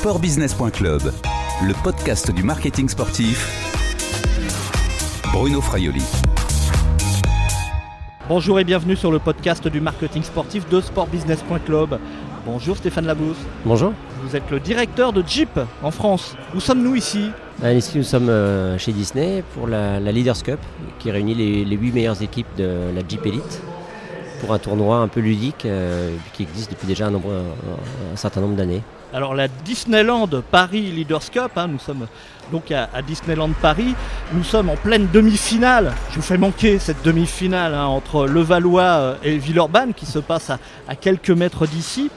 sportbusiness.club, le podcast du marketing sportif. Bruno Fraioli. Bonjour et bienvenue sur le podcast du marketing sportif de sportbusiness.club. Bonjour Stéphane Labousse. Bonjour. Vous êtes le directeur de Jeep en France. Où sommes-nous ici? Euh, Ici, nous sommes euh, chez Disney pour la, la Leaders Cup, qui réunit les, les 8 meilleures équipes de la Jeep Elite pour un tournoi un peu ludique euh, qui existe depuis déjà un, nombre- un- un certain nombre d'années. Alors la Disneyland Paris Leaders Cup, hein, nous sommes donc à, à Disneyland Paris, nous sommes en pleine demi-finale. Je vous fais manquer cette demi-finale hein, entre Levallois euh, et Villeurbanne qui se passe à, à quelques mètres d'ici.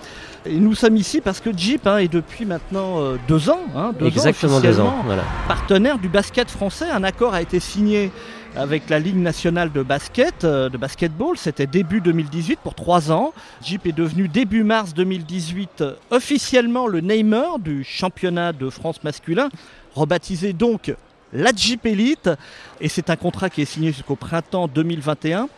Et nous sommes ici parce que Jeep hein, est depuis maintenant euh, deux ans, hein, deux ans deux ans. officiellement, Voilà. partenaire du basket français. Un accord a été signé avec la Ligue nationale de basket, euh, de basketball. C'était début 2018 pour trois ans. Jeep est devenu début mars 2018 euh, officiellement le namer du championnat de France masculin, rebaptisé donc la Jeep Elite. Et c'est un contrat qui est signé jusqu'au printemps 2021.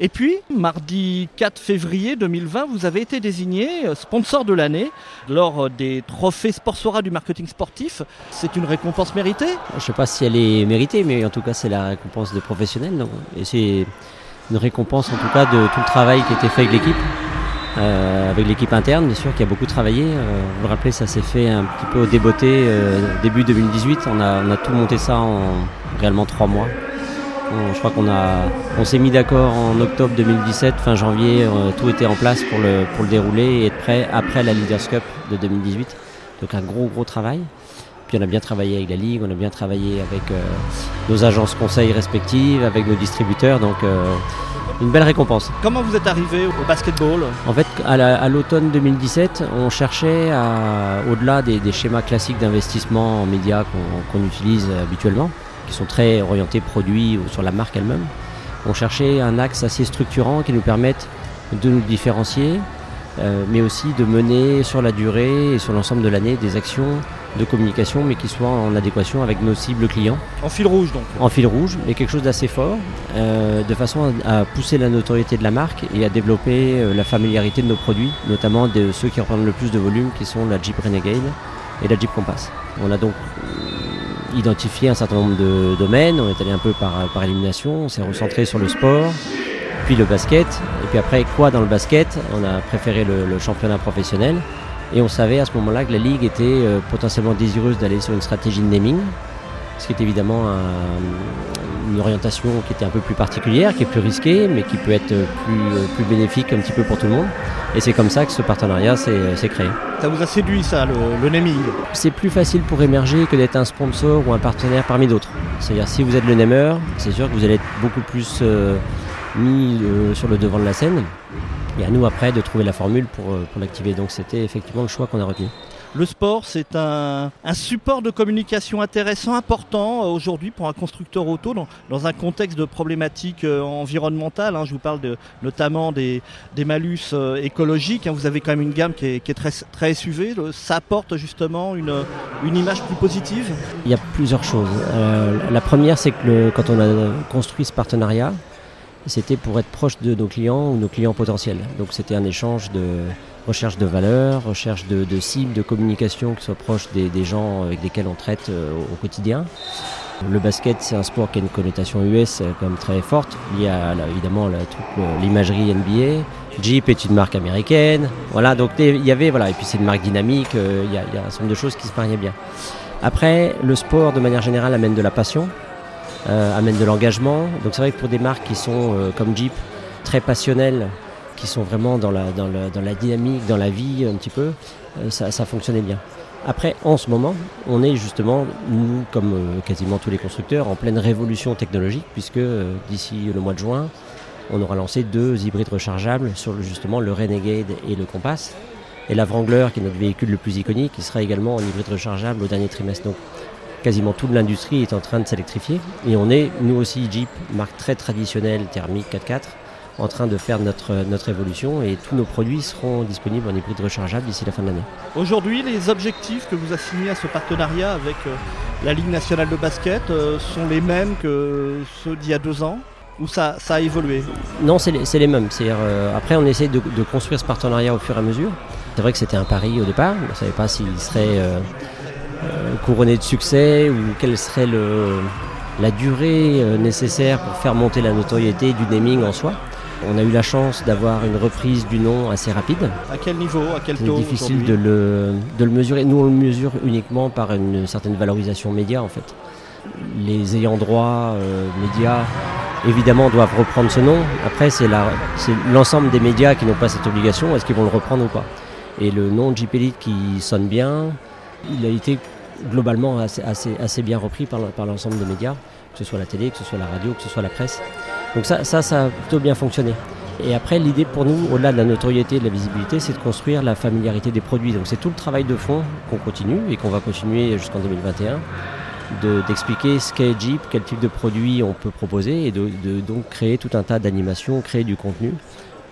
Et puis, mardi 4 février 2020, vous avez été désigné euh, sponsor de l'année lors euh, des trophées Sportsora du marketing sportif. C'est une récompense méritée? Je ne sais pas si elle est méritée, mais en tout cas, c'est la récompense des professionnels. donc. et c'est une récompense en tout cas de tout le travail qui a été fait avec l'équipe. Euh, avec l'équipe interne, bien sûr, qui a beaucoup travaillé. Euh, vous le rappelez, ça s'est fait un petit peu au déboté euh, début 2018. On a, on a tout monté ça en réellement trois mois. On- je crois qu'on a, on s'est mis d'accord en octobre 2017, fin janvier, euh, tout était en place pour le, pour le dérouler et être prêt après la Leaders Cup de 2018. Donc un gros gros travail. Puis on a bien travaillé avec la Ligue, on a bien travaillé avec euh, nos agences conseils respectives, avec nos distributeurs, donc euh, une belle récompense. Comment vous êtes arrivé au basketball? En fait, à la- à l'automne 2017, on cherchait, à, au-delà des, des schémas classiques d'investissement en médias qu'on qu'on utilise habituellement, qui sont très orientés produits ou sur la marque elle-même, on cherchait un axe assez structurant qui nous permette de nous différencier, euh, mais aussi de mener sur la durée et sur l'ensemble de l'année des actions de communication, mais qui soient en adéquation avec nos cibles clients En fil rouge donc. en fil rouge, mais quelque chose d'assez fort, euh, de façon à, à pousser la notoriété de la marque et à développer euh, la familiarité de nos produits, notamment de ceux qui représentent le plus de volume, qui sont la Jeep Renegade et la Jeep Compass. On a donc identifié un certain nombre de domaines, on est allé un peu par, par élimination, on s'est recentré sur le sport, puis le basket, et puis après quoi dans le basket? On a préféré le, championnat professionnel, et on savait à ce moment-là que la Ligue était euh, potentiellement désireuse d'aller sur une stratégie de naming, ce qui est évidemment un- une orientation qui était un peu plus particulière, qui est plus risquée, mais qui peut être plus, euh, plus bénéfique un petit peu pour tout le monde. Et c'est comme ça que ce partenariat s'est s'est créé. Ça vous a séduit ça, le, le naming C'est plus facile pour émerger que d'être un sponsor ou un partenaire parmi d'autres. C'est-à-dire si vous êtes le namer, c'est sûr que vous allez être beaucoup plus euh, mis euh, sur le devant de la scène. Et à nous après de trouver la formule pour, euh, pour l'activer. Donc c'était effectivement le choix qu'on a retenu. Le sport, c'est un, support de communication intéressant, important euh, aujourd'hui pour un constructeur auto dans, un contexte de problématiques euh, environnementales. hein. Je vous parle notamment des, malus euh, écologiques. hein. Vous avez quand même une gamme qui est, très, SUV. Ça apporte justement une, image plus positive. Il y a plusieurs choses. La première, c'est que quand on a construit ce partenariat, c'était pour être proche de nos clients ou nos clients potentiels. Donc c'était un échange de recherche de valeur, recherche de, cibles, de communication qui soient proches des, gens avec lesquels on traite euh, au quotidien. Le basket, c'est un sport qui a une connotation US euh, quand même très forte, liée à la- évidemment l'imagerie NBA. Jeep est une marque américaine, voilà. Donc il y avait voilà, et puis c'est une marque dynamique. euh, Il y, a, un certain nombre de choses qui se mariaient bien. Après, le sport, de manière générale, amène de la passion, amène de l'engagement. Donc c'est vrai que pour des marques qui sont comme Jeep, très passionnelles, qui sont vraiment dans la, dynamique, dans la vie un petit peu, euh, ça, fonctionnait bien. Après, en ce moment, on est justement, nous, comme euh, quasiment tous les constructeurs, en pleine révolution technologique, puisque euh, d'ici le mois de juin, on aura lancé deux hybrides rechargeables sur justement le Renegade et le Compass. Et la Wrangler, qui est notre véhicule le plus iconique, qui sera également en hybride rechargeable au dernier trimestre. Donc quasiment toute l'industrie est en train de s'électrifier. Et on est, nous aussi, Jeep, marque très traditionnelle, thermique 4x4, en train de faire notre, notre évolution et tous nos produits seront disponibles en hybride rechargeable d'ici la fin de l'année. Aujourd'hui, les objectifs que vous assignez à ce partenariat avec euh, la Ligue nationale de basket euh, sont les mêmes que ceux d'il y a deux ans Ou ça, ça a évolué? Non, c'est les, les mêmes. Euh, après, on essaie de, de construire ce partenariat au fur et à mesure. C'est vrai que c'était un pari au départ, on ne savait pas s'il serait euh, euh, couronné de succès ou quelle serait le, la durée nécessaire pour faire monter la notoriété du naming en soi. On a eu la chance d'avoir une reprise du nom assez rapide. À quel niveau À quel C'est taux difficile de le, de le mesurer. Nous, on le mesure uniquement par une certaine valorisation média, en fait. Les ayants droit euh, médias, évidemment, doivent reprendre ce nom. Après, c'est c'est l'ensemble des médias qui n'ont pas cette obligation. Est-ce qu'ils vont le reprendre ou pas? Et le nom Elite qui sonne bien, il a été globalement assez, assez, assez bien repris par, par l'ensemble des médias, que ce soit la télé, que ce soit la radio, que ce soit la presse. Donc ça, ça, a plutôt bien fonctionné. Et après, l'idée pour nous, au-delà de la notoriété et de la visibilité, c'est de construire la familiarité des produits. Donc c'est tout le travail de fond qu'on continue et qu'on va continuer jusqu'en 2021, de- d'expliquer ce qu'est Jeep, quel type de produit on peut proposer et de, de donc créer tout un tas d'animations, créer du contenu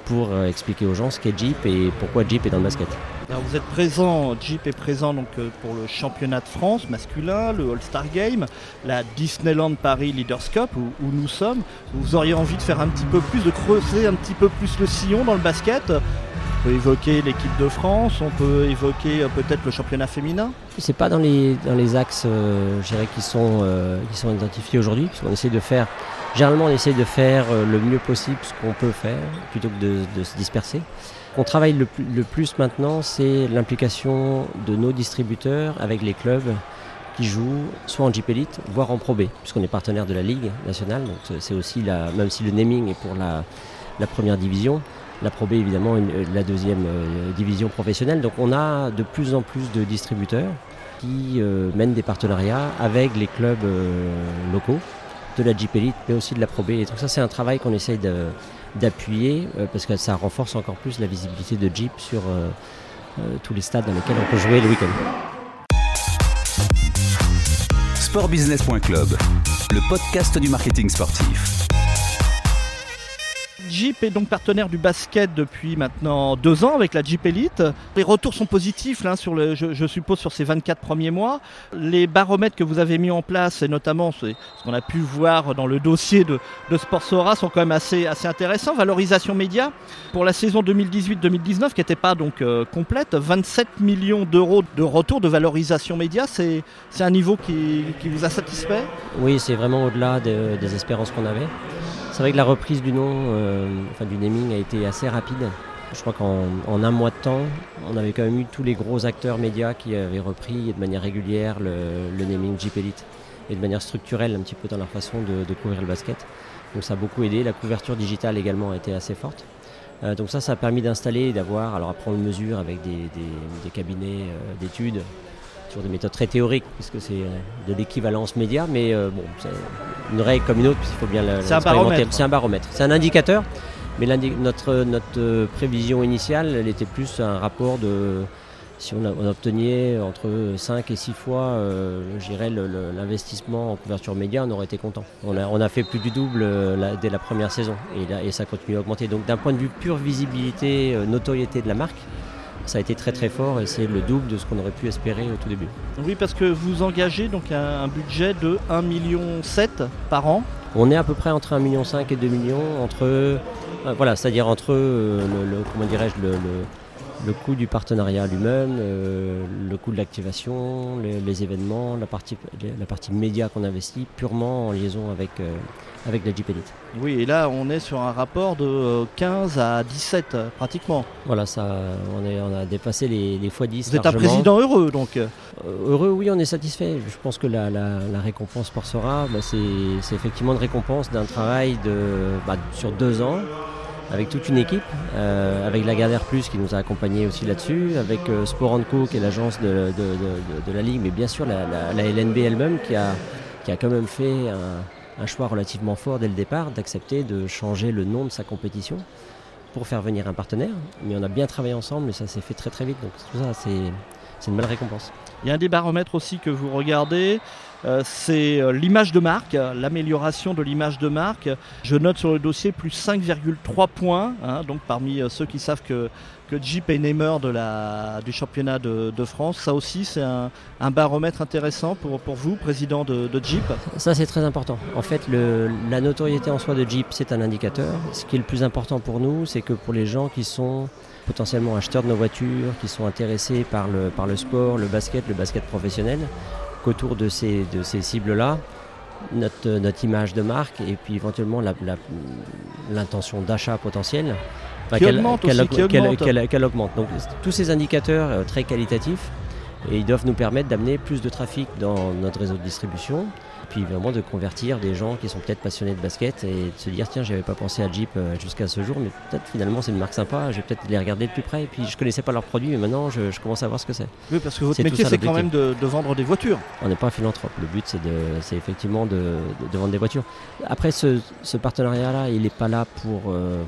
pour euh, expliquer aux gens ce qu'est Jeep et pourquoi Jeep est dans le basket. Alors, vous êtes présent, Jeep est présent donc euh, pour le championnat de France masculin, le All-Star Game, la Disneyland Paris Leaders Cup où, nous sommes. Vous auriez envie de faire un petit peu plus, de creuser un petit peu plus le sillon dans le basket? On peut évoquer l'équipe de France, on peut évoquer euh, peut-être le championnat féminin? C'est pas dans les, dans les axes, euh, qui sont, euh, qui sont identifiés aujourd'hui, parce qu'on essaie de faire, généralement on essaie de faire euh, le mieux possible ce qu'on peut faire, plutôt que de, de se disperser. On travaille le, plus- maintenant, c'est l'implication de nos distributeurs avec les clubs qui jouent soit en Jeep Elite, voire en Pro B, puisqu'on est partenaire de la Ligue nationale, donc c'est- aussi la, même si le naming est pour la, première division, la Pro B évidemment une- la deuxième euh, division professionnelle. Donc on a de plus en plus de distributeurs qui euh, mènent des partenariats avec les clubs euh, locaux de la Jeep Elite, mais aussi de la Pro B. Et donc ça c'est un travail qu'on essaye de- d'appuyer euh, parce que ça renforce encore plus la visibilité de Jeep sur euh, euh, tous les stades dans lesquels on peut jouer le week-end. Sportbusiness.club, le podcast du marketing sportif. Jeep est donc partenaire du basket depuis maintenant deux ans avec la Jeep Elite. Les retours sont positifs sur le, je, suppose sur ces 24 premiers mois. Les baromètres que vous avez mis en place, et notamment ce qu'on a pu voir dans le dossier de, Sportsora, sont quand même assez, intéressants. Valorisation média pour la saison 2018-2019 qui n'était pas donc euh, complète, 27 millions d'euros de retour de valorisation média, c'est un niveau qui, vous a satisfait? Oui, c'est vraiment au-delà de- des espérances qu'on avait. C'est vrai que la reprise du nom, euh, enfin du naming, a été assez rapide. Je crois qu'en en un mois de temps, on avait quand même eu tous les gros acteurs médias qui avaient repris de manière régulière le, le naming Jeep Elite et de manière structurelle un petit peu dans leur façon de, couvrir le basket. Donc ça a beaucoup aidé. La couverture digitale également a été assez forte. Euh, donc ça, ça a permis d'installer et d'avoir, alors on le mesure avec des, des- des cabinets euh, d'études, des méthodes très théoriques, puisque c'est euh, de l'équivalence média, mais euh, bon, c'est une règle comme une autre, puisqu'il faut bien la- C'est un baromètre. C'est un baromètre. C'est un indicateur, mais notre, notre euh, prévision initiale, elle était plus un rapport de. Si on, a- on obtenait entre 5 et 6 fois, euh, je dirais, l'investissement en couverture média, on aurait été content. On a, on a fait plus du double euh, la- dès la première saison et, là- et ça continue à augmenter. Donc d'un point de vue pure visibilité, notoriété de la marque, ça a été très très fort et c'est le double de ce qu'on aurait pu espérer au tout début. Oui, parce que vous engagez donc un, un budget de 1,7 million par an. On est à peu près entre 1,5 million et 2 millions, entre, euh, voilà, c'est-à-dire entre euh, le, le- comment dirais-je, le, le- le coût du partenariat lui-même, euh, le coût de l'activation, les, les événements, la partie, la partie média qu'on investit purement en liaison avec, euh, avec la Jeep Elite. Oui, et là, on est sur un rapport de euh, 15 à 17 euh, pratiquement. Voilà, ça, on, est, on a dépassé les, les x10 Vous êtes un président heureux, donc. euh, Euh, Heureux, oui, on est satisfait. Je pense que la, la- la récompense pour Sora, bah, c'est c'est effectivement une récompense d'un travail de, bah, sur deux ans avec toute une équipe, euh, avec Lagardère Plus qui nous a accompagnés aussi là-dessus, avec euh, Sport Co qui est l'agence de, de- de- de- la Ligue, mais bien sûr la, la- la LNB elle-même qui a, qui a quand même fait un, un choix relativement fort dès le départ d'accepter de changer le nom de sa compétition pour faire venir un partenaire. Mais on a bien travaillé ensemble et ça s'est fait très très vite, donc tout ça c'est une belle récompense. Il y a un des baromètres aussi que vous regardez, c'est euh, l'image de marque, l'amélioration de l'image de marque. Je note sur le dossier plus 5,3 points, hein, donc parmi euh, ceux qui savent que, Jeep est namer de du championnat de, France. Ça aussi, c'est un, baromètre intéressant pour, vous, président de, Jeep. Ça, c'est très important. En fait, la notoriété en soi de Jeep, c'est un indicateur. Ce qui est le plus important pour nous, c'est que pour les gens qui sont potentiellement acheteurs de nos voitures, qui sont intéressés par le sport, le basket, le basket professionnel, qu'autour de ces, de ces cibles-là, notre, notre image de marque et puis éventuellement l'intention d'achat potentiel, enfin, Qui qu'elle- augmente qu'elle aussi, qui aug- qu'elle- augmente. qu'elle- qu'elle augmente. Donc tous ces indicateurs euh, très qualitatifs, et ils doivent nous permettre d'amener plus de trafic dans notre réseau de distribution, puis vraiment de convertir des gens qui sont peut-être passionnés de basket et de se dire tiens j'avais pas pensé à Jeep euh, jusqu'à ce jour mais peut-être finalement c'est une marque sympa, je vais peut-être les regarder de plus près et puis je connaissais pas leurs produits mais maintenant je, je commence à voir ce que c'est. Oui, parce que votre métier, c'est quand même de, de vendre des voitures. On n'est pas un philanthrope, le but c'est de, c'est effectivement de, de- de vendre des voitures. Après ce, ce partenariat-là, il n'est pas là pour euh,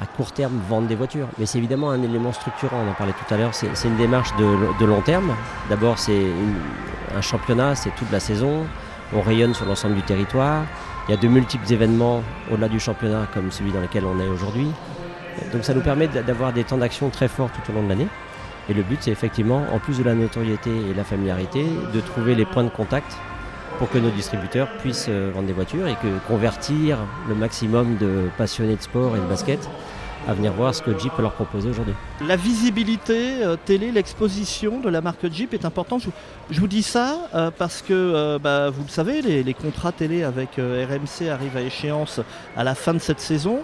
à court terme vendre des voitures, mais c'est évidemment un élément structurant, on en parlait tout à l'heure, c'est une démarche de, de long terme. D'abord c'est un championnat, c'est toute la saison, on rayonne sur l'ensemble du territoire, il y a de multiples événements au-delà du championnat comme celui dans lequel on est aujourd'hui. Donc ça nous permet d'a- d'avoir des temps d'action très forts tout au long de l'année. Et le but, c'est effectivement, en plus de la notoriété et la familiarité, de trouver les points de contact pour que nos distributeurs puissent euh, vendre des voitures et que convertir le maximum de passionnés de sport et de basket à venir voir ce que Jeep peut leur proposer aujourd'hui. La visibilité euh, télé, l'exposition de la marque Jeep est importante. Je, vous dis ça euh, parce que, euh, bah, vous le savez, les, contrats télé avec RMC arrivent à échéance à la fin de cette saison.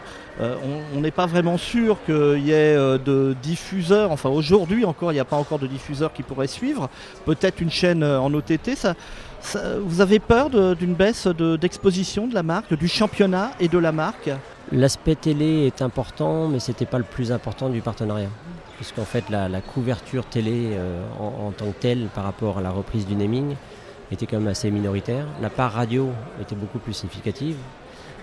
On n'est pas vraiment sûr qu'il y ait de diffuseurs. Enfin, aujourd'hui encore, il n'y a pas encore de diffuseurs qui pourraient suivre. Peut-être une chaîne en OTT. Vous avez peur d'une baisse de- d'exposition de la marque, du championnat et de la marque? L'aspect télé est important, mais c'était pas le plus important du partenariat. Puisqu'en fait, la, couverture télé euh, en tant que telle par rapport à la reprise du naming était quand même assez minoritaire. La part radio était beaucoup plus significative.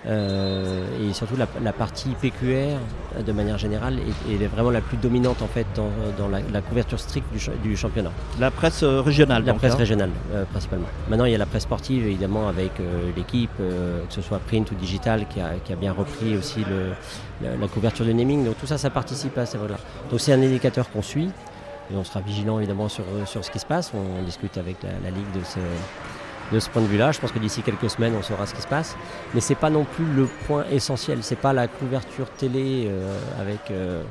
Euh, et surtout la, la partie PQR, de manière générale, est, est vraiment la plus dominante en fait dans, dans la, la couverture stricte du, cha- du championnat. La presse euh, régionale. La donc, presse hein. régionale, euh, principalement. Maintenant, il y a la presse sportive, évidemment, avec euh, l'équipe, que ce soit print ou digital, qui a, qui a bien repris aussi le- la, la couverture du naming. Donc tout ça, ça participe à ces là Donc c'est un indicateur qu'on suit. Et on sera vigilant, évidemment, sur, sur ce qui se passe. On, discute avec la, la Ligue de ce, de ce point de vue-là. Je pense que d'ici quelques semaines, on saura ce qui se passe. Mais c'est pas non plus le point essentiel. C'est pas la couverture télé euh, avec, euh,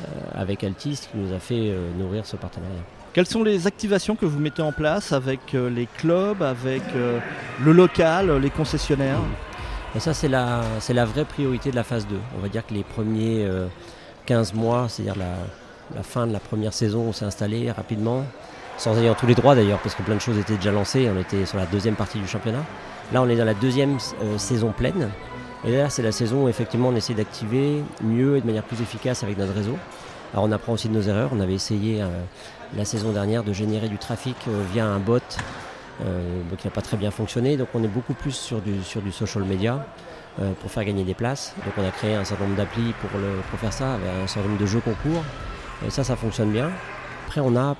euh, avec Altis qui nous a fait euh, nourrir ce partenariat. Quelles sont les activations que vous mettez en place avec les clubs, avec le local, les concessionnaires? Et ça, c'est la, c'est la vraie priorité de la phase 2. On va dire que les premiers euh, 15 mois, c'est-à-dire la, la fin de la première saison, on s'est installé rapidement, sans ayant tous les droits d'ailleurs, parce que plein de choses étaient déjà lancées. On était sur la deuxième partie du championnat. Là, on est dans la deuxième euh, saison pleine. Et là, c'est la saison où effectivement on essaie d'activer mieux et de manière plus efficace avec notre réseau. Alors, on apprend aussi de nos erreurs. On avait essayé euh, la saison dernière de générer du trafic euh, via un bot qui n'a pas très bien fonctionné. Donc, on est beaucoup plus sur du, sur du social media pour faire gagner des places. Donc on a créé un certain nombre d'applis pour faire ça, avec un certain nombre de jeux concours. Et ça, ça fonctionne bien. Après, on a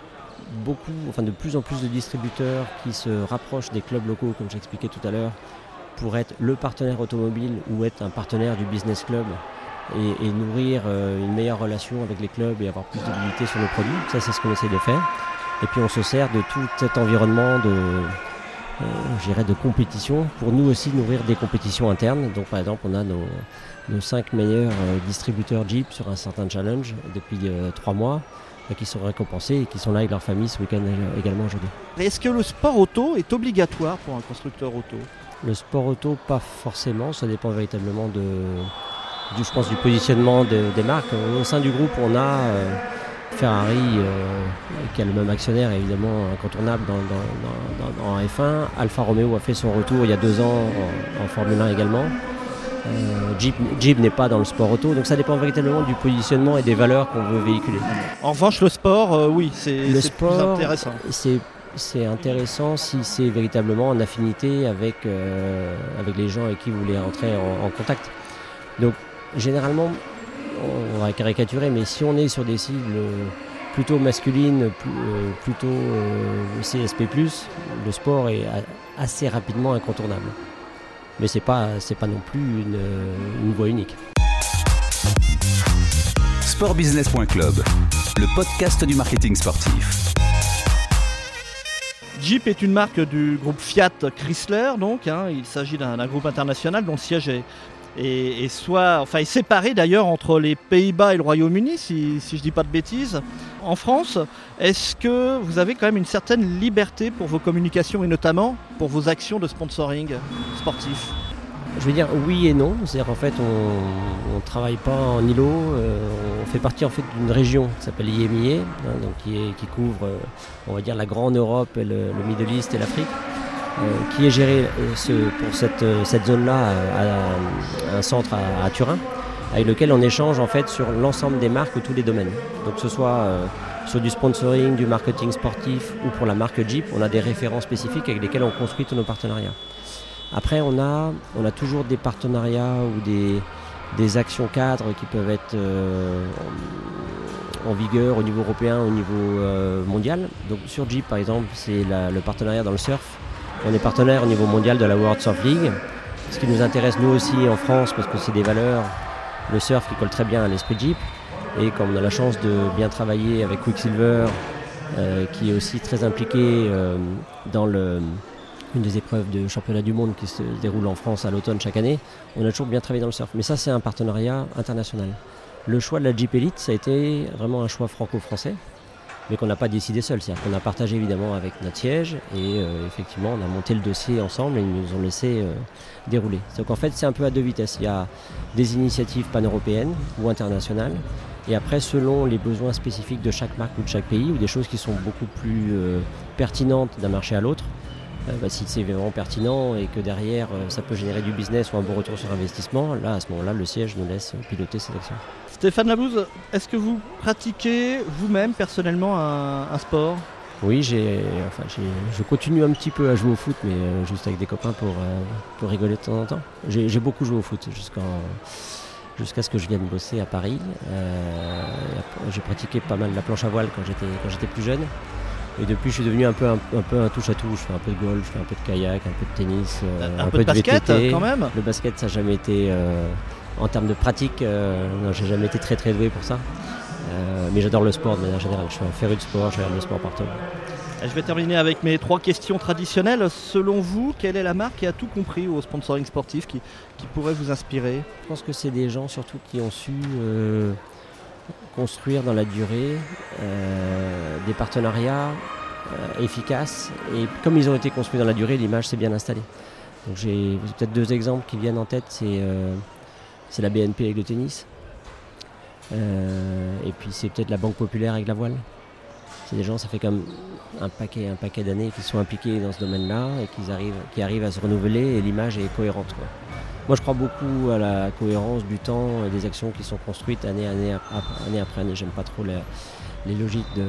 beaucoup, enfin de plus en plus de distributeurs qui se rapprochent des clubs locaux, comme j'expliquais tout à l'heure, pour être le partenaire automobile ou être un partenaire du business club et, nourrir euh, une meilleure relation avec les clubs et avoir plus de visibilité sur nos produits. Ça, c'est ce qu'on essaie de faire. Et puis on se sert de tout cet environnement de, euh, de compétition pour nous aussi nourrir des compétitions internes. Donc par exemple, on a nos, nos cinq meilleurs euh, distributeurs Jeep sur un certain challenge depuis euh, trois mois qui sont récompensés et qui sont là avec leur famille ce week-end également aujourd'hui. Est-ce que le sport auto est obligatoire pour un constructeur auto? Le sport auto, pas forcément, ça dépend véritablement de, du, je pense, du positionnement de- des marques. Au sein du groupe, on a euh, Ferrari euh, qui a le même actionnaire évidemment incontournable dans, dans- dans- dans- en F1. Alfa Romeo a fait son retour il y a deux ans en, en Formule 1 également. Euh, Jeep, Jeep n'est pas dans le sport auto, donc ça dépend véritablement du positionnement et des valeurs qu'on veut véhiculer. En revanche, le sport, euh, oui, c'est plus intéressant. C'est intéressant si c'est véritablement en affinité avec, euh, avec les gens avec qui vous voulez entrer en, en contact. Donc généralement, on va caricaturer, mais si on est sur des cibles plutôt masculine, plutôt CSP+, le sport est assez rapidement incontournable. Mais c'est pas, pas non plus une, une voie unique. Sportbusiness.club, le podcast du marketing sportif. Jeep est une marque du groupe Fiat Chrysler, donc hein. il s'agit d'un groupe international dont le siège est, soit, enfin, séparé d'ailleurs entre les Pays-Bas et le Royaume-Uni, si, je ne dis pas de bêtises. En France, est-ce que vous avez quand même une certaine liberté pour vos communications et notamment pour vos actions de sponsoring sportif? Je vais dire oui et non. C'est-à-dire qu'en fait, on ne travaille pas en îlot. Euh, on fait partie en fait d'une région qui s'appelle IMIA, hein, donc qui, couvre, euh, on va dire, la grande Europe, le, le Middle East et l'Afrique. Euh, qui est géré pour cette, cette zone-là à, un centre à, Turin, avec lequel on échange en fait sur l'ensemble des marques, tous les domaines. Donc que ce soit sur du sponsoring, du marketing sportif ou pour la marque Jeep, on a des référents spécifiques avec lesquels on construit tous nos partenariats. Après, on a, on a toujours des partenariats ou des, actions cadres qui peuvent être euh, en, vigueur au niveau européen, au niveau euh, mondial. Donc sur Jeep, par exemple, c'est le partenariat dans le surf. On est partenaire au niveau mondial de la World Surf League. Ce qui nous intéresse nous aussi en France, parce que c'est des valeurs, le surf qui colle très bien à l'esprit Jeep. Et comme on a la chance de bien travailler avec Quicksilver, euh, qui est aussi très impliqué dans le une des épreuves de championnat du monde qui se déroule en France à l'automne chaque année, on a toujours bien travaillé dans le surf. Mais ça, c'est un partenariat international. Le choix de la Jeep Elite, ça a été vraiment un choix franco-français, mais qu'on n'a pas décidé seul. C'est-à-dire qu'on a partagé évidemment avec notre siège et euh, effectivement, on a monté le dossier ensemble et ils nous ont laissé euh, dérouler. Donc en fait, c'est un peu à deux vitesses. Il y a des initiatives pan-européennes ou internationales. Et après, selon les besoins spécifiques de chaque marque ou de chaque pays, ou des choses qui sont beaucoup plus euh, pertinentes d'un marché à l'autre, bah, si c'est vraiment pertinent et que derrière euh, ça peut générer du business ou un bon retour sur investissement, là à ce moment-là le siège nous laisse piloter cette action. Stéphane Labouze, est-ce que vous pratiquez vous-même personnellement un, sport? Oui, j'ai, enfin, je continue un petit peu à jouer au foot, mais euh, juste avec des copains pour, pour rigoler de temps en temps. J'ai, beaucoup joué au foot jusqu'à ce que je vienne bosser à Paris. j'ai pratiqué pas mal la planche à voile quand j'étais, quand j'étais plus jeune. Et depuis, je suis devenu un peu un, peu un touche à touche. Je fais un peu de golf, je fais un peu de kayak, un peu de tennis, euh, un, peu, de, basket quand même. Le basket, ça n'a jamais été, euh, en termes de pratique, euh, non, j'ai jamais été très très doué pour ça. mais j'adore le sport de manière générale. Je suis un féru de sport, j'aime le sport partout. Je vais terminer avec mes trois questions traditionnelles. Selon vous, quelle est la marque qui a tout compris au sponsoring sportif qui, qui pourrait vous inspirer? Je pense que c'est des gens surtout qui ont su construire dans la durée euh, des partenariats euh, efficaces. Et comme ils ont été construits dans la durée, l'image s'est bien installée. Donc j'ai peut-être deux exemples qui viennent en tête. C'est euh, la BNP avec le tennis. et puis c'est peut-être la Banque Populaire avec la voile. C'est des gens, ça fait comme un paquet, un paquet d'années qui sont impliqués dans ce domaine-là et qui arrivent, qui arrivent à se renouveler et l'image est cohérente. Moi, je crois beaucoup à la cohérence du temps et des actions qui sont construites année, année, année après année. J'aime pas trop les, logiques de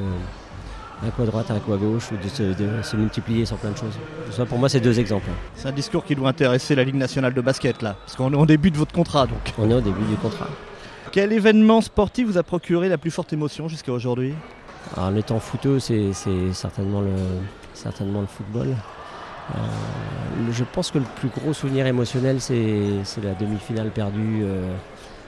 un coup à droite, un coup à gauche, ou de se, multiplier sur plein de choses. Ça, pour moi, c'est deux exemples. C'est un discours qui doit intéresser la Ligue nationale de basket, là, parce qu'on est au début de votre contrat, donc. On est au début du contrat. Quel événement sportif vous a procuré la plus forte émotion jusqu'à aujourd'hui? En étant footeux, c'est certainement le, certainement le football. Euh, je pense que le plus gros souvenir émotionnel, c'est la demi-finale perdue euh,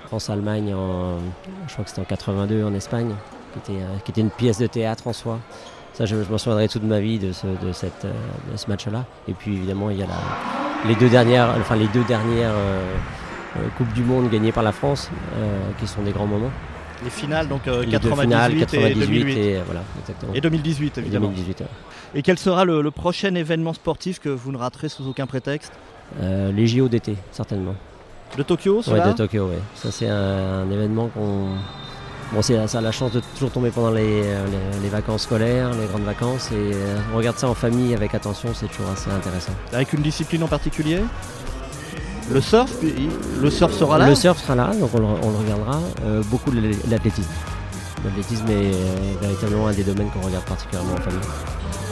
France-Allemagne, en, je crois que c'était en 82 en Espagne, qui était, euh, qui était, une pièce de théâtre en soi. Ça, je, m'en souviendrai toute ma vie de ce match-là. Et puis évidemment, il y a les deux dernières, enfin les deux dernières Coupes du Monde gagnées par la France, qui sont des grands moments. Les finales, donc 98, et 2008. Et, voilà, et 2018, évidemment. 2018, et quel sera le, prochain événement sportif que vous ne raterez sous aucun prétexte? Euh, Les JO d'été, certainement. De Tokyo, Oui, de Tokyo, oui. Ça, c'est un, événement qu'on. Bon, ça a la chance de toujours tomber pendant les, vacances scolaires, les grandes vacances, et euh, on regarde ça en famille avec attention, c'est toujours assez intéressant. Avec une discipline en particulier? Le surf, le surf sera là Le surf sera là, donc on le, regardera. Euh, beaucoup de l'athlétisme. L'athlétisme est euh, véritablement un des domaines qu'on regarde particulièrement en famille.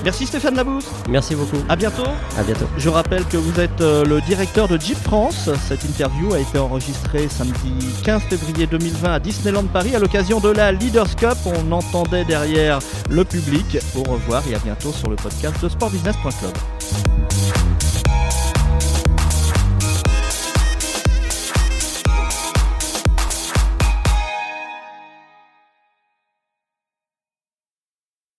Merci Stéphane Labousse. Merci beaucoup. À bientôt. À bientôt. Je rappelle que vous êtes euh, le directeur de Jeep France. Cette interview a été enregistrée samedi 15 février 2020 à Disneyland Paris à l'occasion de la Leaders Cup. On entendait derrière le public. Au revoir et à bientôt sur le podcast de sportbusiness.club.